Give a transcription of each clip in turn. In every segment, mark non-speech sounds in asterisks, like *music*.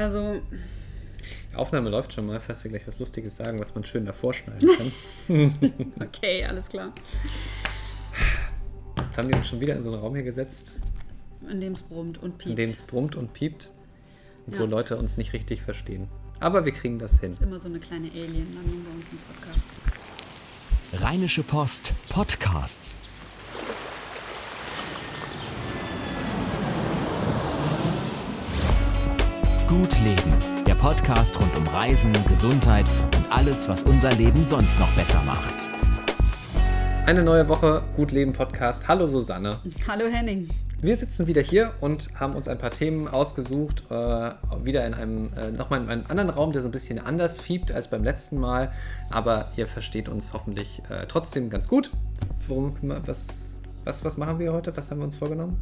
Also. Die Aufnahme läuft schon mal, falls wir gleich was Lustiges sagen, was man schön davor schneiden kann. *laughs* okay, alles klar. Jetzt haben die uns schon wieder in so einen Raum hier gesetzt. In dem es brummt und piept. In dem es brummt und piept. Und Ja. wo Leute uns nicht richtig verstehen. Aber wir kriegen das hin. ist immer so eine kleine Alien-Landung bei uns im Podcast. Rheinische Post Podcasts. Gut Leben, der Podcast rund um Reisen, Gesundheit und alles, was unser Leben sonst noch besser macht. Eine neue Woche Gut Leben Podcast. Hallo Susanne. Hallo Henning. Wir sitzen wieder hier und haben uns ein paar Themen ausgesucht. Äh, wieder in einem, äh, nochmal in einem anderen Raum, der so ein bisschen anders fiebt als beim letzten Mal. Aber ihr versteht uns hoffentlich äh, trotzdem ganz gut. Worum, was, was, was machen wir heute? Was haben wir uns vorgenommen?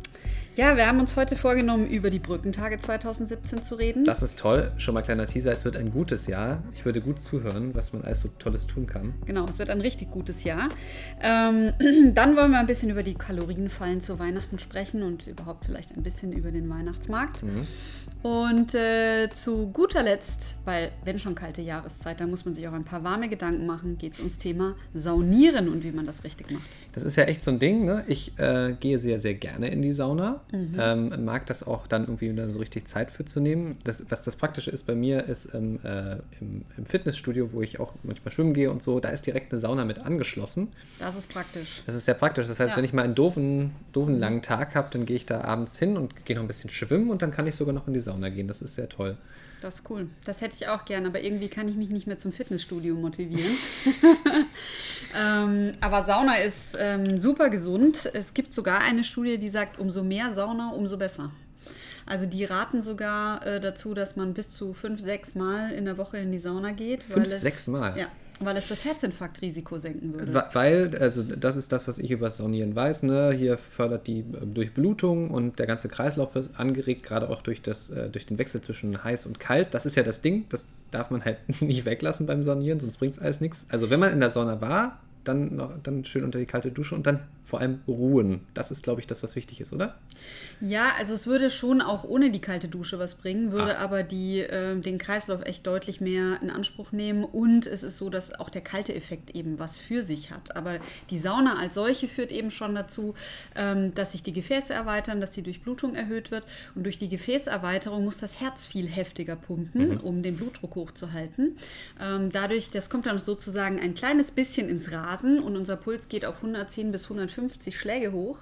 Ja, wir haben uns heute vorgenommen, über die Brückentage 2017 zu reden. Das ist toll. Schon mal kleiner Teaser. Es wird ein gutes Jahr. Ich würde gut zuhören, was man alles so Tolles tun kann. Genau, es wird ein richtig gutes Jahr. Ähm, *clears throat* dann wollen wir ein bisschen über die Kalorienfallen zu Weihnachten sprechen und überhaupt vielleicht ein bisschen über den Weihnachtsmarkt. Und äh, zu guter Letzt, weil wenn schon kalte Jahreszeit, dann muss man sich auch ein paar warme Gedanken machen, geht es ums Thema Saunieren und wie man das richtig macht. Das ist ja echt so ein Ding, ne? Ich äh, gehe sehr, sehr gerne in die Sauna. Ähm, mag das auch dann irgendwie da so richtig Zeit für zu nehmen. Das, was das Praktische ist bei mir, ist ähm, äh, im, im Fitnessstudio, wo ich auch manchmal schwimmen gehe und so, da ist direkt eine Sauna mit angeschlossen. Das ist praktisch. Das ist sehr praktisch. Das heißt, Ja. wenn ich mal einen doofen, doofen langen Tag habe, dann gehe ich da abends hin und gehe noch ein bisschen schwimmen und dann kann ich sogar noch in die Sauna gehen. Das ist sehr toll. Das ist cool. Das hätte ich auch gern, aber irgendwie kann ich mich nicht mehr zum Fitnessstudio motivieren. *laughs* ähm, aber Sauna ist ähm, super gesund. Es gibt sogar eine Studie, die sagt, umso mehr Sauna, umso besser. Also die raten sogar äh, dazu, dass man bis zu fünf, sechs Mal in der Woche in die Sauna geht. Fünf, weil es, sechs Mal? Ja, weil es das Herzinfarktrisiko senken würde. Weil, also das ist das, was ich über das Saunieren weiß, ne? Hier fördert die ähm, Durchblutung und der ganze Kreislauf wird angeregt, gerade auch durch, das, äh, durch den Wechsel zwischen heiß und kalt. Das ist ja das Ding, das darf man halt *laughs* nicht weglassen beim Saunieren, sonst bringt es alles nichts. Also wenn man in der Sauna war, dann, dann schön unter die kalte Dusche und dann vor allem ruhen. Das ist, glaube ich, das, was wichtig ist, oder? Ja, also es würde schon auch ohne die kalte Dusche was bringen, würde Ach. aber die, äh, den Kreislauf echt deutlich mehr in Anspruch nehmen. Und es ist so, dass auch der kalte Effekt eben was für sich hat. Aber die Sauna als solche führt eben schon dazu, ähm, dass sich die Gefäße erweitern, dass die Durchblutung erhöht wird. Und durch die Gefäßerweiterung muss das Herz viel heftiger pumpen, um den Blutdruck hochzuhalten. Ähm, dadurch, das kommt dann sozusagen ein kleines bisschen ins Rasen und unser Puls geht auf 110 bis 150 Schläge hoch.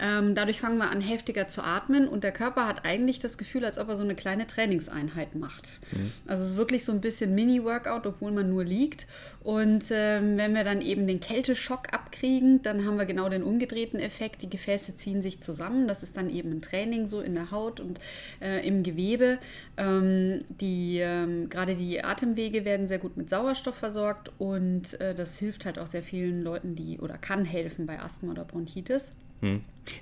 Ähm, dadurch fangen wir an, heftiger zu atmen und der Körper hat eigentlich das Gefühl, als ob er so eine kleine Trainingseinheit macht. Also es ist wirklich so ein bisschen Mini-Workout, obwohl man nur liegt. Und ähm, wenn wir dann eben den Kälteschock abkriegen, dann haben wir genau den umgedrehten Effekt. Die Gefäße ziehen sich zusammen. Das ist dann eben ein Training so in der Haut und äh, im Gewebe. Ähm, die, ähm, gerade die Atemwege werden sehr gut mit Sauerstoff versorgt und äh, das hilft halt auch sehr vielen Leuten, die oder kann helfen bei Asthma oder Bronchitis.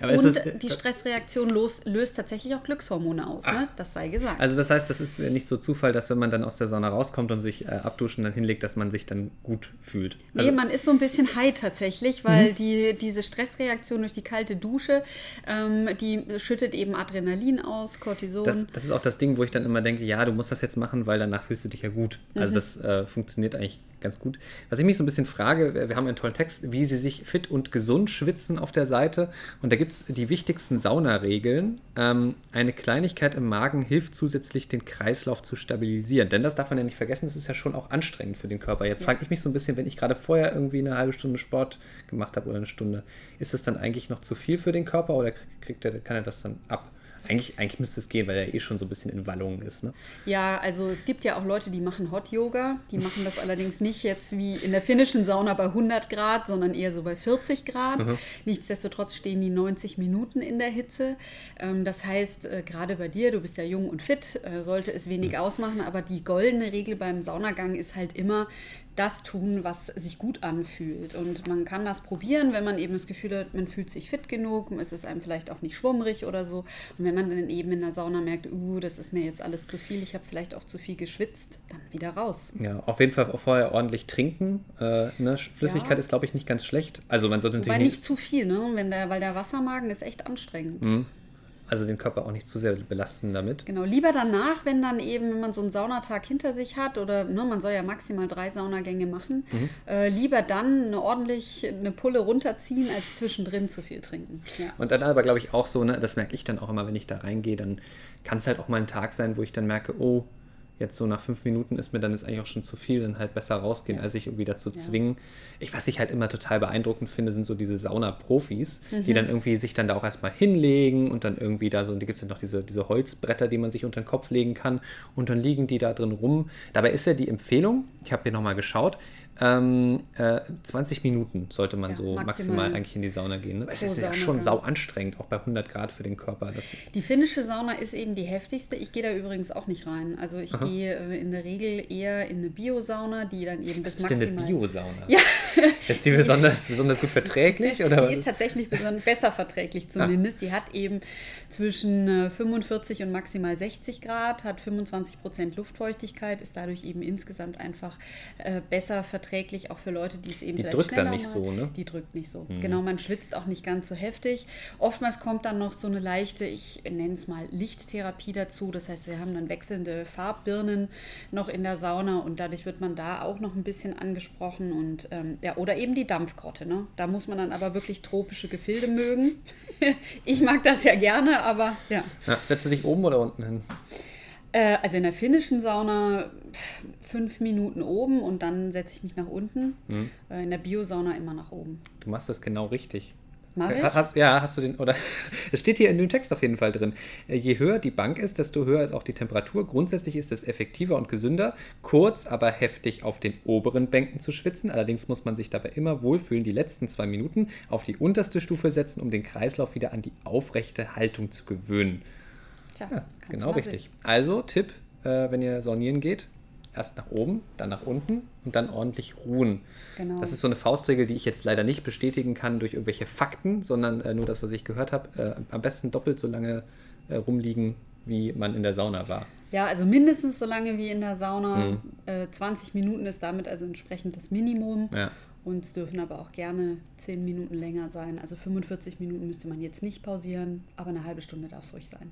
Aber und es die Stressreaktion los, löst tatsächlich auch Glückshormone aus, ne? das sei gesagt. also das heißt, das ist nicht so Zufall, dass wenn man dann aus der Sauna rauskommt und sich äh, abduschen dann hinlegt, dass man sich dann gut fühlt. Also, Nee, man ist so ein bisschen high tatsächlich, weil die, diese Stressreaktion durch die kalte Dusche, ähm, die schüttet eben Adrenalin aus, Cortison. Das, das ist auch das Ding, wo ich dann immer denke, ja, du musst das jetzt machen, weil danach fühlst du dich ja gut. Mhm. Also das äh, funktioniert eigentlich ganz gut. Was ich mich so ein bisschen frage, wir haben einen tollen Text, wie sie sich fit und gesund schwitzen auf der Seite. Und da gibt es die wichtigsten Saunaregeln. Ähm, eine Kleinigkeit im Magen hilft zusätzlich, den Kreislauf zu stabilisieren. Denn das darf man ja nicht vergessen, das ist ja schon auch anstrengend für den Körper. Jetzt Ja. frage ich mich so ein bisschen, wenn ich gerade vorher irgendwie eine halbe Stunde Sport gemacht habe oder eine Stunde, ist das dann eigentlich noch zu viel für den Körper oder kriegt er, kann er das dann ab? Eigentlich, eigentlich müsste es gehen, weil er eh schon so ein bisschen in Wallungen ist. Ne? Ja, also es gibt ja auch Leute, die machen Hot Yoga. Die machen das *laughs* allerdings nicht jetzt wie in der finnischen Sauna bei 100 Grad, sondern eher so bei 40 Grad. Nichtsdestotrotz stehen die 90 Minuten in der Hitze. Ähm, das heißt, äh, gerade bei dir, du bist ja jung und fit, äh, sollte es wenig ausmachen. Aber die goldene Regel beim Saunagang ist halt immer, das tun, was sich gut anfühlt. Und man kann das probieren, wenn man eben das Gefühl hat, man fühlt sich fit genug, es ist einem vielleicht auch nicht schwummrig oder so. Und wenn man dann eben in der Sauna merkt, uh, das ist mir jetzt alles zu viel, ich habe vielleicht auch zu viel geschwitzt, dann wieder raus. Ja, auf jeden Fall vorher ordentlich trinken. Äh, ne? Flüssigkeit Ja. ist, glaube ich, nicht ganz schlecht. Also man sollte Wobei natürlich nicht zu viel, ne? Wenn der, weil der Wassermagen ist echt anstrengend. Mhm. Also den Körper auch nicht zu sehr belasten damit. Genau, lieber danach, wenn dann eben, wenn man so einen Saunatag hinter sich hat oder ne, man soll ja maximal drei Saunagänge machen, Mhm. äh, lieber dann eine ordentlich eine Pulle runterziehen, als zwischendrin zu viel trinken. Ja. Und dann aber, glaube ich, auch so, ne, das merke ich dann auch immer, wenn ich da reingehe, dann kann es halt auch mal ein Tag sein, wo ich dann merke, oh, jetzt so nach fünf Minuten ist mir dann jetzt eigentlich auch schon zu viel, dann halt besser rausgehen, Ja. als sich irgendwie dazu Ja. zwingen. Ich, was ich halt immer total beeindruckend finde, sind so diese Sauna-Profis, Mhm. die dann irgendwie sich dann da auch erstmal hinlegen und dann irgendwie da so, und die gibt es dann noch diese, diese Holzbretter, die man sich unter den Kopf legen kann und dann liegen die da drin rum. Dabei ist ja die Empfehlung, ich habe hier nochmal geschaut, ähm, äh, 20 Minuten sollte man Ja, so maximal, maximal eigentlich in die Sauna gehen. Ne? Es pro ist ja schon sau anstrengend, auch bei 100 Grad für den Körper. Die finnische Sauna ist eben die heftigste. Ich gehe da übrigens auch nicht rein. Also ich Aha. gehe äh, in der Regel eher in eine Biosauna, die dann eben bis was ist denn maximal... eine Biosauna? Ja. *laughs* Ist die besonders, besonders gut verträglich? Oder Die ist tatsächlich beson- besser verträglich zumindest. Die hat eben zwischen äh, 45 und maximal 60 Grad, hat 25 Prozent Luftfeuchtigkeit, ist dadurch eben insgesamt einfach äh, besser verträglich, auch für Leute, die es eben Die vielleicht drückt dann nicht so, ne? Die drückt nicht so. Genau, man schwitzt auch nicht ganz so heftig. Oftmals kommt dann noch so eine leichte, ich nenne es mal Lichttherapie dazu. Das heißt, wir haben dann wechselnde Farbbirnen noch in der Sauna und dadurch wird man da auch noch ein bisschen angesprochen und ähm, ja, oder eben die Dampfgrotte. Ne? Da muss man dann aber wirklich tropische Gefilde mögen. *laughs* ich mag das ja gerne, aber ja. Ja, setzt du dich oben oder unten hin? Äh, also in der finnischen Sauna fünf Minuten oben und dann setze ich mich nach unten. Mhm. Äh, in der Biosauna immer nach oben. Du machst das genau richtig. Mach ich? Hast, ja, hast du den, oder *laughs* es steht hier in dem Text auf jeden Fall drin. Äh, Je höher die Bank ist, desto höher ist auch die Temperatur. Grundsätzlich ist es effektiver und gesünder, kurz, aber heftig auf den oberen Bänken zu schwitzen. Allerdings muss man sich dabei immer wohlfühlen, die letzten zwei Minuten auf die unterste Stufe setzen, um den Kreislauf wieder an die aufrechte Haltung zu gewöhnen. Tja, Ja, kannst du genau richtig. Also Tipp, äh, wenn ihr saunieren geht, erst nach oben, dann nach unten und dann ordentlich ruhen. Genau. Das ist so eine Faustregel, die ich jetzt leider nicht bestätigen kann durch irgendwelche Fakten, sondern äh, nur das, was ich gehört habe. Äh, am besten doppelt so lange äh, rumliegen, wie man in der Sauna war. Ja, also mindestens so lange wie in der Sauna. Mhm. Äh, 20 Minuten ist damit also entsprechend das Minimum. Ja. Und es dürfen aber auch gerne 10 Minuten länger sein. Also 45 Minuten müsste man jetzt nicht pausieren, aber eine halbe Stunde darf es ruhig sein.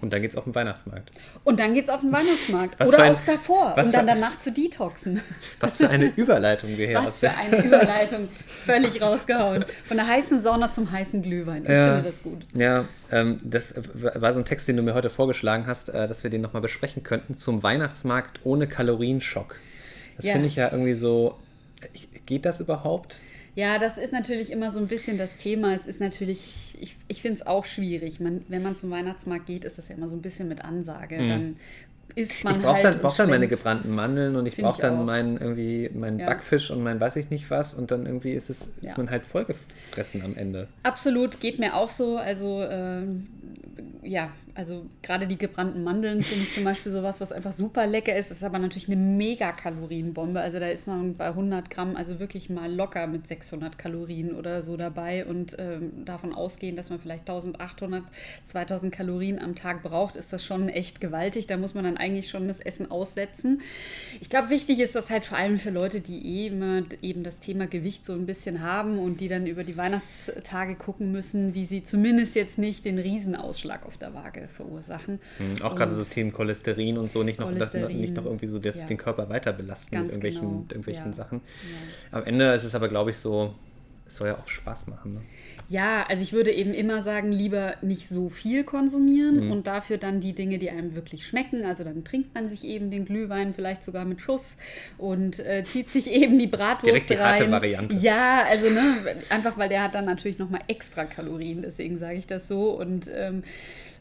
Und dann geht's auf den Weihnachtsmarkt. Und dann geht's auf den Weihnachtsmarkt. Was Oder ein- auch davor, um dann danach zu detoxen. *laughs* Was für eine Überleitung wir hier Was für eine Überleitung. Völlig rausgehauen. Von der heißen Sauna zum heißen Glühwein. Ich Ja. finde das gut. Ja, ähm, das äh, war so ein Text, den du mir heute vorgeschlagen hast, äh, dass wir den nochmal besprechen könnten zum Weihnachtsmarkt ohne Kalorienschock. Das Ja. finde ich ja irgendwie so. Ich, geht das überhaupt? Ja, das ist natürlich immer so ein bisschen das Thema. Es ist natürlich, ich, ich finde es auch schwierig. Man, wenn man zum Weihnachtsmarkt geht, ist das ja immer so ein bisschen mit Ansage. Dann isst man Mhm. ich brauche halt dann, brauch dann meine gebrannten Mandeln und ich brauche dann auch. meinen irgendwie meinen Ja. Backfisch und mein weiß ich nicht was und dann irgendwie ist es Ja. ist man halt vollgefressen am Ende. Absolut, geht mir auch so. Also ähm, ja, also gerade die gebrannten Mandeln finde ich zum Beispiel sowas, was einfach super lecker ist. Ist aber natürlich eine Megakalorienbombe. Also da ist man bei 100 Gramm also wirklich mal locker mit 600 Kalorien oder so dabei und ähm, davon ausgehen, dass man vielleicht 1800, 2000 Kalorien am Tag braucht, ist das schon echt gewaltig. Da muss man dann eigentlich schon das Essen aussetzen. Ich glaube, wichtig ist das halt vor allem für Leute, die eben, eben das Thema Gewicht so ein bisschen haben und die dann über die Weihnachtstage gucken müssen, wie sie zumindest jetzt nicht den Riesenausschlag auf der Waage verursachen. Mhm, Auch gerade so Themen Cholesterin und so, nicht noch, das, nicht noch irgendwie so das, ja. den Körper weiter belasten Ganz mit irgendwelchen, genau, irgendwelchen ja. Sachen. Ja. Am Ende ist es aber, glaube ich, so, es soll ja auch Spaß machen. Ne? Ja, also ich würde eben immer sagen, lieber nicht so viel konsumieren Mhm. und dafür dann die Dinge, die einem wirklich schmecken. Also dann trinkt man sich eben den Glühwein vielleicht sogar mit Schuss und äh, zieht sich *laughs* eben die Bratwurst Direkt die harte rein. Variante. Ja, also ne, einfach weil der hat dann natürlich nochmal extra Kalorien, deswegen sage ich das so und ähm,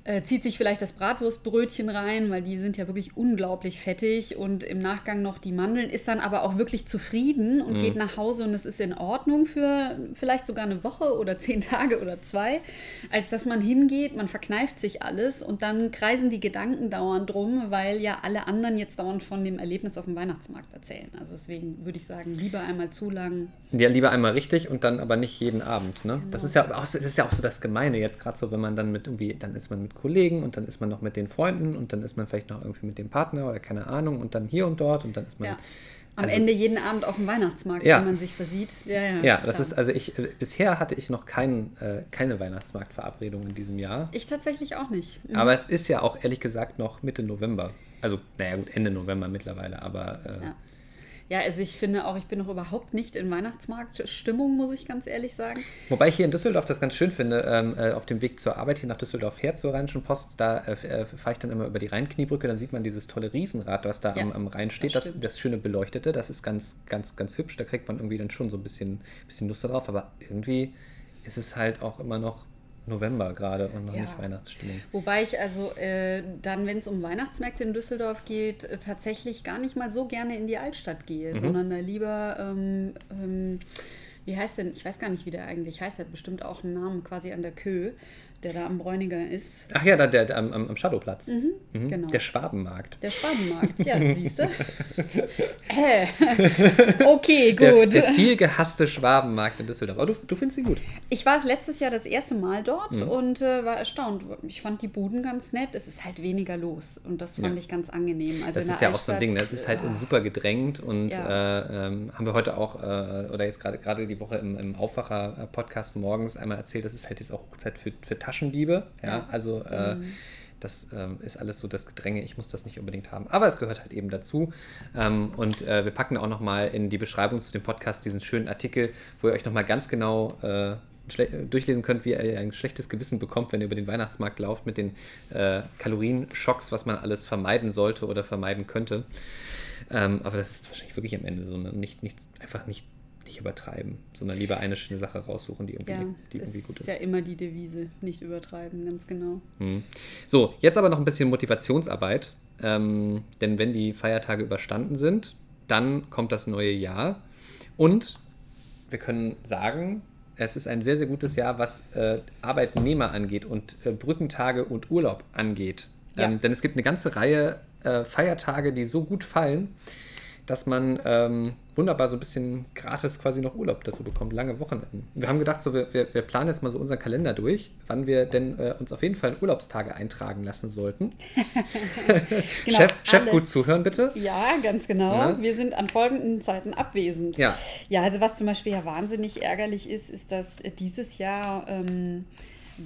äh, zieht sich vielleicht das Bratwurstbrötchen rein, weil die sind ja wirklich unglaublich fettig und im Nachgang noch die Mandeln, ist dann aber auch wirklich zufrieden Mhm. und geht nach Hause und es ist in Ordnung für vielleicht sogar eine Woche oder *laughs* zehn Tage oder zwei, als dass man hingeht, man verkneift sich alles und dann kreisen die Gedanken dauernd drum, weil ja alle anderen jetzt dauernd von dem Erlebnis auf dem Weihnachtsmarkt erzählen. Also deswegen würde ich sagen, lieber einmal zu lang. Ja, lieber einmal richtig und dann aber nicht jeden Abend. Ne? Das, Genau. ist ja auch, so- das ist ja auch so das Gemeine jetzt gerade so, wenn man dann mit irgendwie, dann ist man mit Kollegen und dann ist man noch mit den Freunden und dann ist man vielleicht noch irgendwie mit dem Partner oder keine Ahnung und dann hier und dort und dann ist man Ja. Am Also- Ende jeden Abend auf dem Weihnachtsmarkt, Ja. wenn man sich versieht. Ja, ja, Ja, das ist, also ich, äh, bisher hatte ich noch kein, äh, keine Weihnachtsmarktverabredung in diesem Jahr. Ich tatsächlich auch nicht. Mhm. Aber es ist ja auch ehrlich gesagt noch Mitte November. Also, naja, gut, Ende November mittlerweile, aber äh, Ja. Ja, also ich finde auch, ich bin noch überhaupt nicht in Weihnachtsmarktstimmung, muss ich ganz ehrlich sagen. Wobei ich hier in Düsseldorf das ganz schön finde, ähm, äh, auf dem Weg zur Arbeit hier nach Düsseldorf her zur Rheinischen Post, da äh, äh, fahre ich dann immer über die Rheinkniebrücke, dann sieht man dieses tolle Riesenrad, was da Ja, am, am Rhein steht, das das, das schöne Beleuchtete, das ist ganz, ganz, ganz hübsch, da kriegt man irgendwie dann schon so ein bisschen, bisschen Lust drauf, aber irgendwie ist es halt auch immer noch November gerade und noch Ja. nicht Weihnachtsstimmung. Wobei ich also äh, dann, wenn es um Weihnachtsmärkte in Düsseldorf geht, äh, tatsächlich gar nicht mal so gerne in die Altstadt gehe, Mhm. sondern da lieber, ähm, ähm, wie heißt denn, ich weiß gar nicht, wie der eigentlich heißt, hat bestimmt auch einen Namen quasi an der Kö, der da am Bräuniger ist. Ach ja, da, der, der, am, am Shadowplatz. Mhm, genau. Der Schwabenmarkt. Der Schwabenmarkt, ja, siehst du? äh. Okay, Der, gut. der viel gehasste Schwabenmarkt in Düsseldorf. Aber du, du findest ihn gut. Ich war letztes Jahr das erste Mal dort Mhm. und äh, war erstaunt. Ich fand die Buden ganz nett. Es ist halt weniger los und das fand Ja. ich ganz angenehm. Also Das ist der ja auch so ein Ding, ne? es ist halt Altstadt, super gedrängt und Ja. äh, ähm, haben wir heute auch, äh, oder jetzt gerade gerade die Woche im, im Aufwacher-Podcast morgens einmal erzählt, das ist halt jetzt auch Hochzeit für, für Taschendiebe. Ja, also äh, das ähm, ist alles so das Gedränge, ich muss das nicht unbedingt haben. Aber es gehört halt eben dazu. Ähm, und äh, wir packen auch nochmal in die Beschreibung zu dem Podcast diesen schönen Artikel, wo ihr euch nochmal ganz genau äh, durchlesen könnt, wie ihr ein schlechtes Gewissen bekommt, wenn ihr über den Weihnachtsmarkt lauft mit den äh, Kalorienschocks, was man alles vermeiden sollte oder vermeiden könnte. Ähm, aber das ist wahrscheinlich wirklich am Ende so eine, nicht, nicht, einfach nicht, nicht übertreiben, sondern lieber eine schöne Sache raussuchen, die irgendwie, Ja, die das irgendwie gut ist ist. ja immer die Devise, nicht übertreiben, ganz genau. Mhm. So, jetzt aber noch ein bisschen Motivationsarbeit. Ähm, denn wenn die Feiertage überstanden sind, dann kommt das neue Jahr. Und wir können sagen, es ist ein sehr, sehr gutes Jahr, was äh, Arbeitnehmer angeht und äh, Brückentage und Urlaub angeht. Ja. Ähm, denn es gibt eine ganze Reihe äh, Feiertage, die so gut fallen, dass man ähm, wunderbar so ein bisschen gratis quasi noch Urlaub dazu bekommt, lange Wochenenden. Wir haben gedacht, so, wir, wir, planen jetzt mal so unseren Kalender durch, wann wir denn äh, uns auf jeden Fall Urlaubstage eintragen lassen sollten. *laughs* *laughs* Genau, Chef, Chef gut zuhören, bitte. Ja, ganz genau. Ja. Wir sind an folgenden Zeiten abwesend. Ja. Ja, also was zum Beispiel ja wahnsinnig ärgerlich ist, ist, dass äh, dieses Jahr ähm,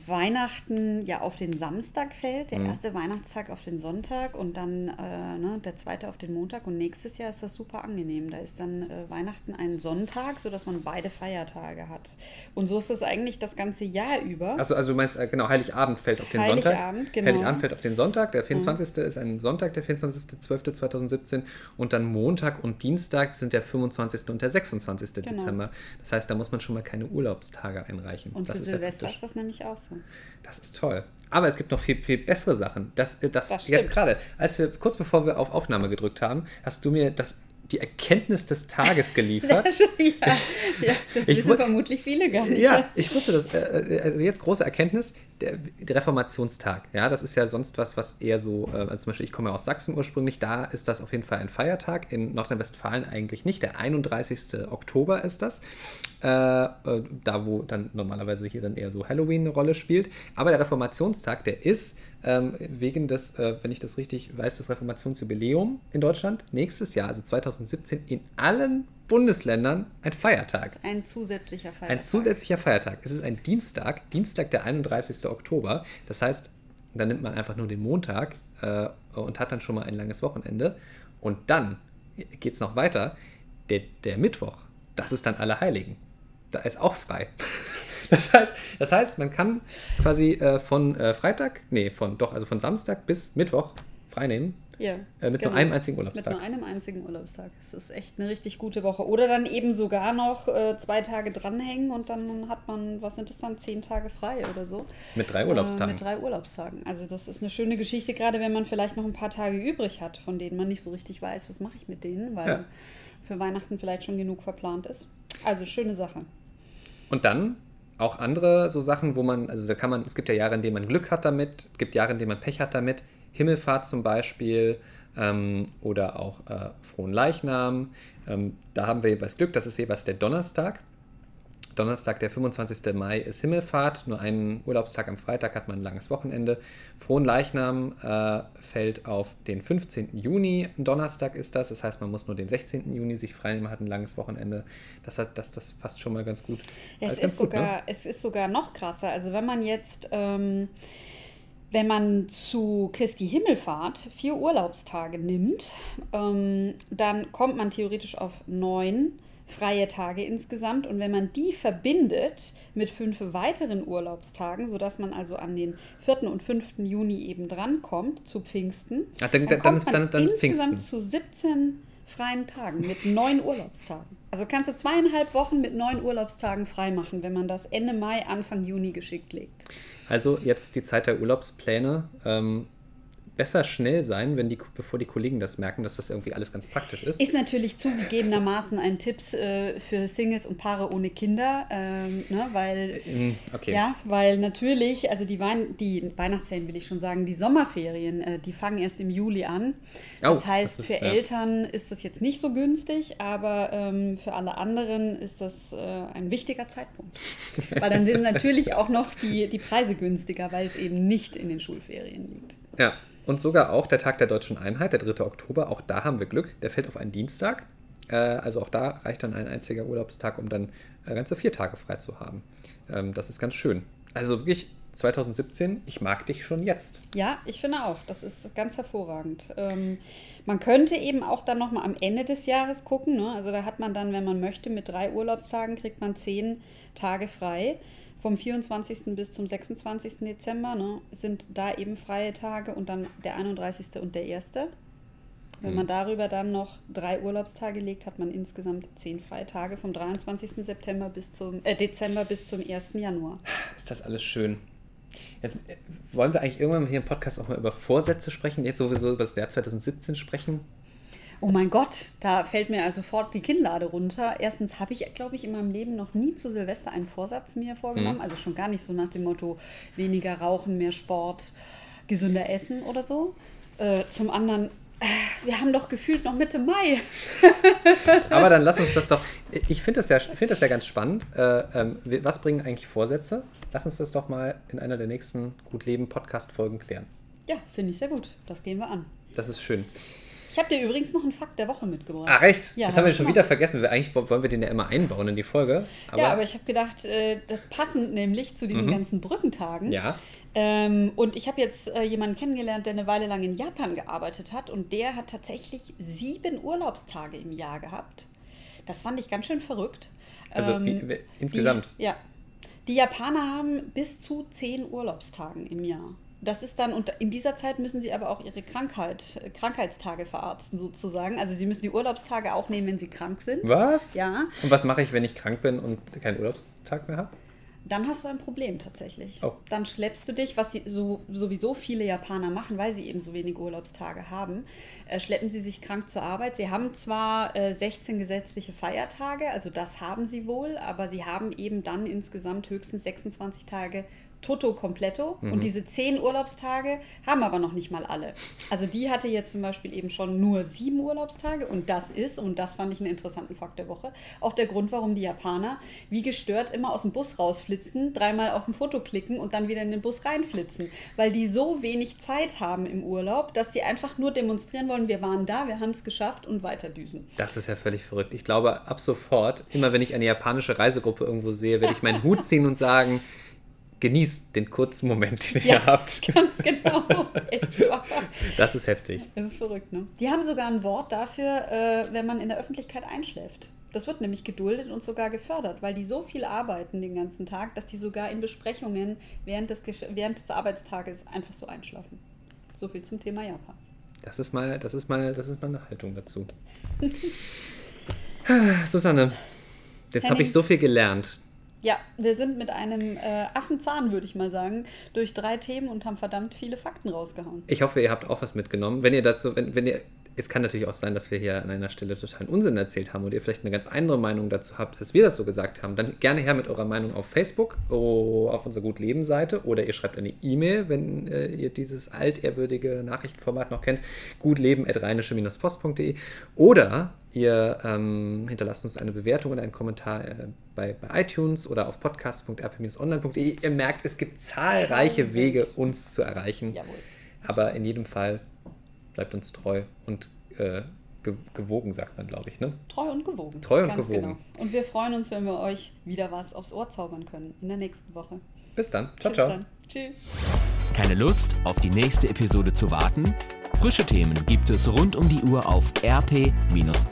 Weihnachten ja auf den Samstag fällt, der Mhm. erste Weihnachtstag auf den Sonntag und dann äh, ne, der zweite auf den Montag. Und nächstes Jahr ist das super angenehm. Da ist dann äh, Weihnachten ein Sonntag, sodass man beide Feiertage hat. Und so ist das eigentlich das ganze Jahr über. Also, also du meinst, äh, genau, Heiligabend fällt auf den Sonntag. Heiligabend, genau. Heiligabend fällt auf den Sonntag. Der 24. ist ein Sonntag, der 24.12.2017. Und dann Montag und Dienstag sind der 25. und der 26. Genau. Dezember. Das heißt, da muss man schon mal keine Urlaubstage einreichen. und für das ist ja Silvester praktisch. ist das nämlich auch so. Das ist toll. Aber es gibt noch viel, viel bessere Sachen. Das, äh, das, Das jetzt gerade, als wir kurz bevor wir auf Aufnahme gedrückt haben, hast du mir das, die Erkenntnis des Tages *laughs* geliefert. ja, ja, das Ich wissen vermutlich viele gar nicht. Ja, ich wusste das. Äh, äh, also jetzt große Erkenntnis, der, der Reformationstag. Ja, das ist ja sonst was, was eher so, äh, also zum Beispiel, ich komme ja aus Sachsen ursprünglich, da ist das auf jeden Fall ein Feiertag. In Nordrhein-Westfalen eigentlich nicht. Der 31. Oktober ist das. Äh, da, wo dann normalerweise hier dann eher so Halloween eine Rolle spielt. Aber der Reformationstag, der ist ähm, wegen des, äh, wenn ich das richtig weiß, des Reformationsjubiläum in Deutschland nächstes Jahr, also 2017, in allen Bundesländern ein Feiertag. Ein zusätzlicher Feiertag. Ein zusätzlicher Feiertag. Es ist ein Dienstag, Dienstag der 31. Oktober. Das heißt, dann nimmt man einfach nur den Montag äh, und hat dann schon mal ein langes Wochenende. Und dann geht es noch weiter. Der, der Mittwoch, das ist dann Allerheiligen. Da ist auch frei. Das heißt, das heißt man kann quasi äh, von äh, Freitag, nee, von doch, also von Samstag bis Mittwoch frei nehmen. Ja, Äh, mit genau. nur einem einzigen Mit Urlaubstag. nur einem einzigen Urlaubstag. Das ist echt eine richtig gute Woche. Oder dann eben sogar noch äh, zwei Tage dranhängen und dann hat man, was sind das dann, zehn Tage frei oder so. Mit drei Urlaubstagen. Äh, mit drei Urlaubstagen. Also das ist eine schöne Geschichte, gerade wenn man vielleicht noch ein paar Tage übrig hat, von denen man nicht so richtig weiß, was mache ich mit denen, weil Ja. für Weihnachten vielleicht schon genug verplant ist. Also schöne Sache. Und dann auch andere so Sachen, wo man, also da kann man, es gibt ja Jahre, in denen man Glück hat damit, es gibt Jahre, in denen man Pech hat damit. Himmelfahrt zum Beispiel ähm, oder auch äh, Frohen Leichnam. Ähm, da haben wir jeweils Glück, das ist jeweils der Donnerstag. Donnerstag, der 25. Mai, ist Himmelfahrt. Nur einen Urlaubstag am Freitag hat man ein langes Wochenende. Frohen Leichnam äh, fällt auf den 15. Juni. Ein Donnerstag ist das. Das heißt, man muss nur den 16. Juni sich freinehmen, hat ein langes Wochenende. Das hat das, das fast schon mal ganz gut. Ja, es, ganz ist gut, ne? sogar, es ist sogar noch krasser. Also wenn man jetzt, ähm, wenn man zu Christi Himmelfahrt vier Urlaubstage nimmt, ähm, dann kommt man theoretisch auf neun freie Tage insgesamt. Und wenn man die verbindet mit fünf weiteren Urlaubstagen, sodass man also an den 4. und 5. Juni eben drankommt zu Pfingsten, Ach, dann- dann kommt ist- man dann- dann insgesamt Pfingsten. zu 17 freien Tagen mit neun Urlaubstagen. Also kannst du zweieinhalb Wochen mit neun Urlaubstagen frei machen, wenn man das Ende Mai, Anfang Juni geschickt legt. Also jetzt ist die Zeit der Urlaubspläne. Ähm, besser schnell sein, wenn die, bevor die Kollegen das merken, dass das irgendwie alles ganz praktisch ist. Ist natürlich zugegebenermaßen ein Tipp äh, für Singles und Paare ohne Kinder, ähm, ne, weil Mm, Okay. Ja, weil natürlich, also die, Wein die Weihnachtsferien will ich schon sagen, die Sommerferien, äh, die fangen erst im Juli an. Das Oh, heißt, das ist, für ja. Eltern ist das jetzt nicht so günstig, aber ähm, für alle anderen ist das äh, ein wichtiger Zeitpunkt. weil dann sind *laughs* natürlich auch noch die, die Preise günstiger, weil es eben nicht in den Schulferien liegt. Ja, und sogar auch der Tag der deutschen Einheit, der 3. Oktober, auch da haben wir Glück. Der fällt auf einen Dienstag. Äh, also auch da reicht dann ein einziger Urlaubstag, um dann äh, ganze vier Tage frei zu haben. Ähm, das ist ganz schön. Also wirklich 2017, ich mag dich schon jetzt. Ja, ich finde auch, das ist ganz hervorragend. Ähm, man könnte eben auch dann nochmal am Ende des Jahres gucken. Ne? Also da hat man dann, wenn man möchte, mit drei Urlaubstagen kriegt man zehn Tage frei. Vom 24. bis zum 26. Dezember ne, sind da eben freie Tage und dann der 31. und der 1. Wenn man darüber dann noch drei Urlaubstage legt, hat man insgesamt zehn freie Tage vom 23. September bis zum, äh, Dezember bis zum 1. Januar. Ist das alles schön. Jetzt äh, wollen wir eigentlich irgendwann hier im Podcast auch mal über Vorsätze sprechen, jetzt sowieso über das Jahr 2017 sprechen. Oh mein Gott, da fällt mir also sofort die Kinnlade runter. Erstens habe ich, glaube ich, in meinem Leben noch nie zu Silvester einen Vorsatz mir vorgenommen. Mhm. Also schon gar nicht so nach dem Motto weniger rauchen, mehr Sport, gesünder essen oder so. Äh, zum anderen, wir haben doch gefühlt noch Mitte Mai. *laughs* Aber dann lass uns das doch. Ich finde das, ja, find das ja ganz spannend. Äh, ähm, was bringen eigentlich Vorsätze? Lass uns das doch mal in einer der nächsten Gut Leben Podcast-Folgen klären. Ja, finde ich sehr gut. Das gehen wir an. Das ist schön. Ich habe dir übrigens noch einen Fakt der Woche mitgebracht. Ah, recht. Ja, das hab haben wir schon gemacht. wieder vergessen. Eigentlich wollen wir den ja immer einbauen in die Folge. Aber, ja, aber ich habe gedacht, äh, das passend nämlich zu diesen Mhm. ganzen Brückentagen. ja. Ähm, und ich habe jetzt äh, jemanden kennengelernt, der eine Weile lang in Japan gearbeitet hat und der hat tatsächlich sieben Urlaubstage im Jahr gehabt. Das fand ich ganz schön verrückt. Also Ähm, insgesamt. Die, ja. Die Japaner haben bis zu zehn Urlaubstagen im Jahr. Das ist dann, und in dieser Zeit müssen sie aber auch ihre Krankheit, äh, Krankheitstage verarzten sozusagen. Also sie müssen die Urlaubstage auch nehmen, wenn sie krank sind. Was? Ja. Und was mache ich, wenn ich krank bin und keinen Urlaubstag mehr habe? Dann hast du ein Problem tatsächlich. Oh. Dann schleppst du dich, was sie so, sowieso viele Japaner machen, weil sie eben so wenig Urlaubstage haben, äh, schleppen sie sich krank zur Arbeit. Sie haben zwar äh, 16 gesetzliche Feiertage, also das haben sie wohl, aber sie haben eben dann insgesamt höchstens 26 Tage Toto completo Mhm. und diese 10 Urlaubstage haben aber noch nicht mal alle. Also die hatte jetzt zum Beispiel eben schon nur sieben Urlaubstage und das ist, und das fand ich einen interessanten Fakt der Woche, auch der Grund, warum die Japaner wie gestört immer aus dem Bus rausflitzen, dreimal auf ein Foto klicken und dann wieder in den Bus reinflitzen, weil die so wenig Zeit haben im Urlaub, dass die einfach nur demonstrieren wollen, wir waren da, wir haben es geschafft und weiterdüsen. Das ist ja völlig verrückt. Ich glaube, ab sofort, immer wenn ich eine japanische Reisegruppe irgendwo sehe, werde ich meinen Hut ziehen und sagen, genießt den kurzen Moment, den ihr *laughs* habt. *laughs* ganz genau. Das ist heftig. Das ist verrückt, ne? Die haben sogar ein Wort dafür, äh, wenn man in der Öffentlichkeit einschläft. Das wird nämlich geduldet und sogar gefördert, weil die so viel arbeiten den ganzen Tag, dass die sogar in Besprechungen während des, während des Arbeitstages einfach so einschlafen. So viel zum Thema Japan. Das ist mal, das ist mal, das ist meine Haltung dazu. *laughs* Susanne, jetzt habe ich so viel gelernt. Ja, wir sind mit einem äh, Affenzahn, würde ich mal sagen, durch drei Themen und haben verdammt viele Fakten rausgehauen. Ich hoffe, ihr habt auch was mitgenommen. Wenn ihr dazu, wenn, wenn ihr Jetzt kann natürlich auch sein, dass wir hier an einer Stelle totalen Unsinn erzählt haben und ihr vielleicht eine ganz andere Meinung dazu habt, als wir das so gesagt haben. Dann gerne her mit eurer Meinung auf Facebook, oh, auf unserer Gut Leben Seite oder ihr schreibt eine E-Mail, wenn äh, ihr dieses altehrwürdige Nachrichtenformat noch kennt, gutleben.rheinische-post.de oder ihr ähm, hinterlasst uns eine Bewertung oder einen Kommentar äh, bei, bei, iTunes oder auf podcast.rp-online.de. Ihr merkt, es gibt zahlreiche Wege, uns zu erreichen. Jawohl. Aber in jedem Fall bleibt uns treu und äh, gewogen, sagt man, glaube ich. Ne? Treu und gewogen. Treu und Ganz gewogen. Genau. Und wir freuen uns, wenn wir euch wieder was aufs Ohr zaubern können in der nächsten Woche. Bis dann. Ciao, Bis ciao. Dann. Tschüss. Keine Lust, auf die nächste Episode zu warten? Frische Themen gibt es rund um die Uhr auf rp-online.de.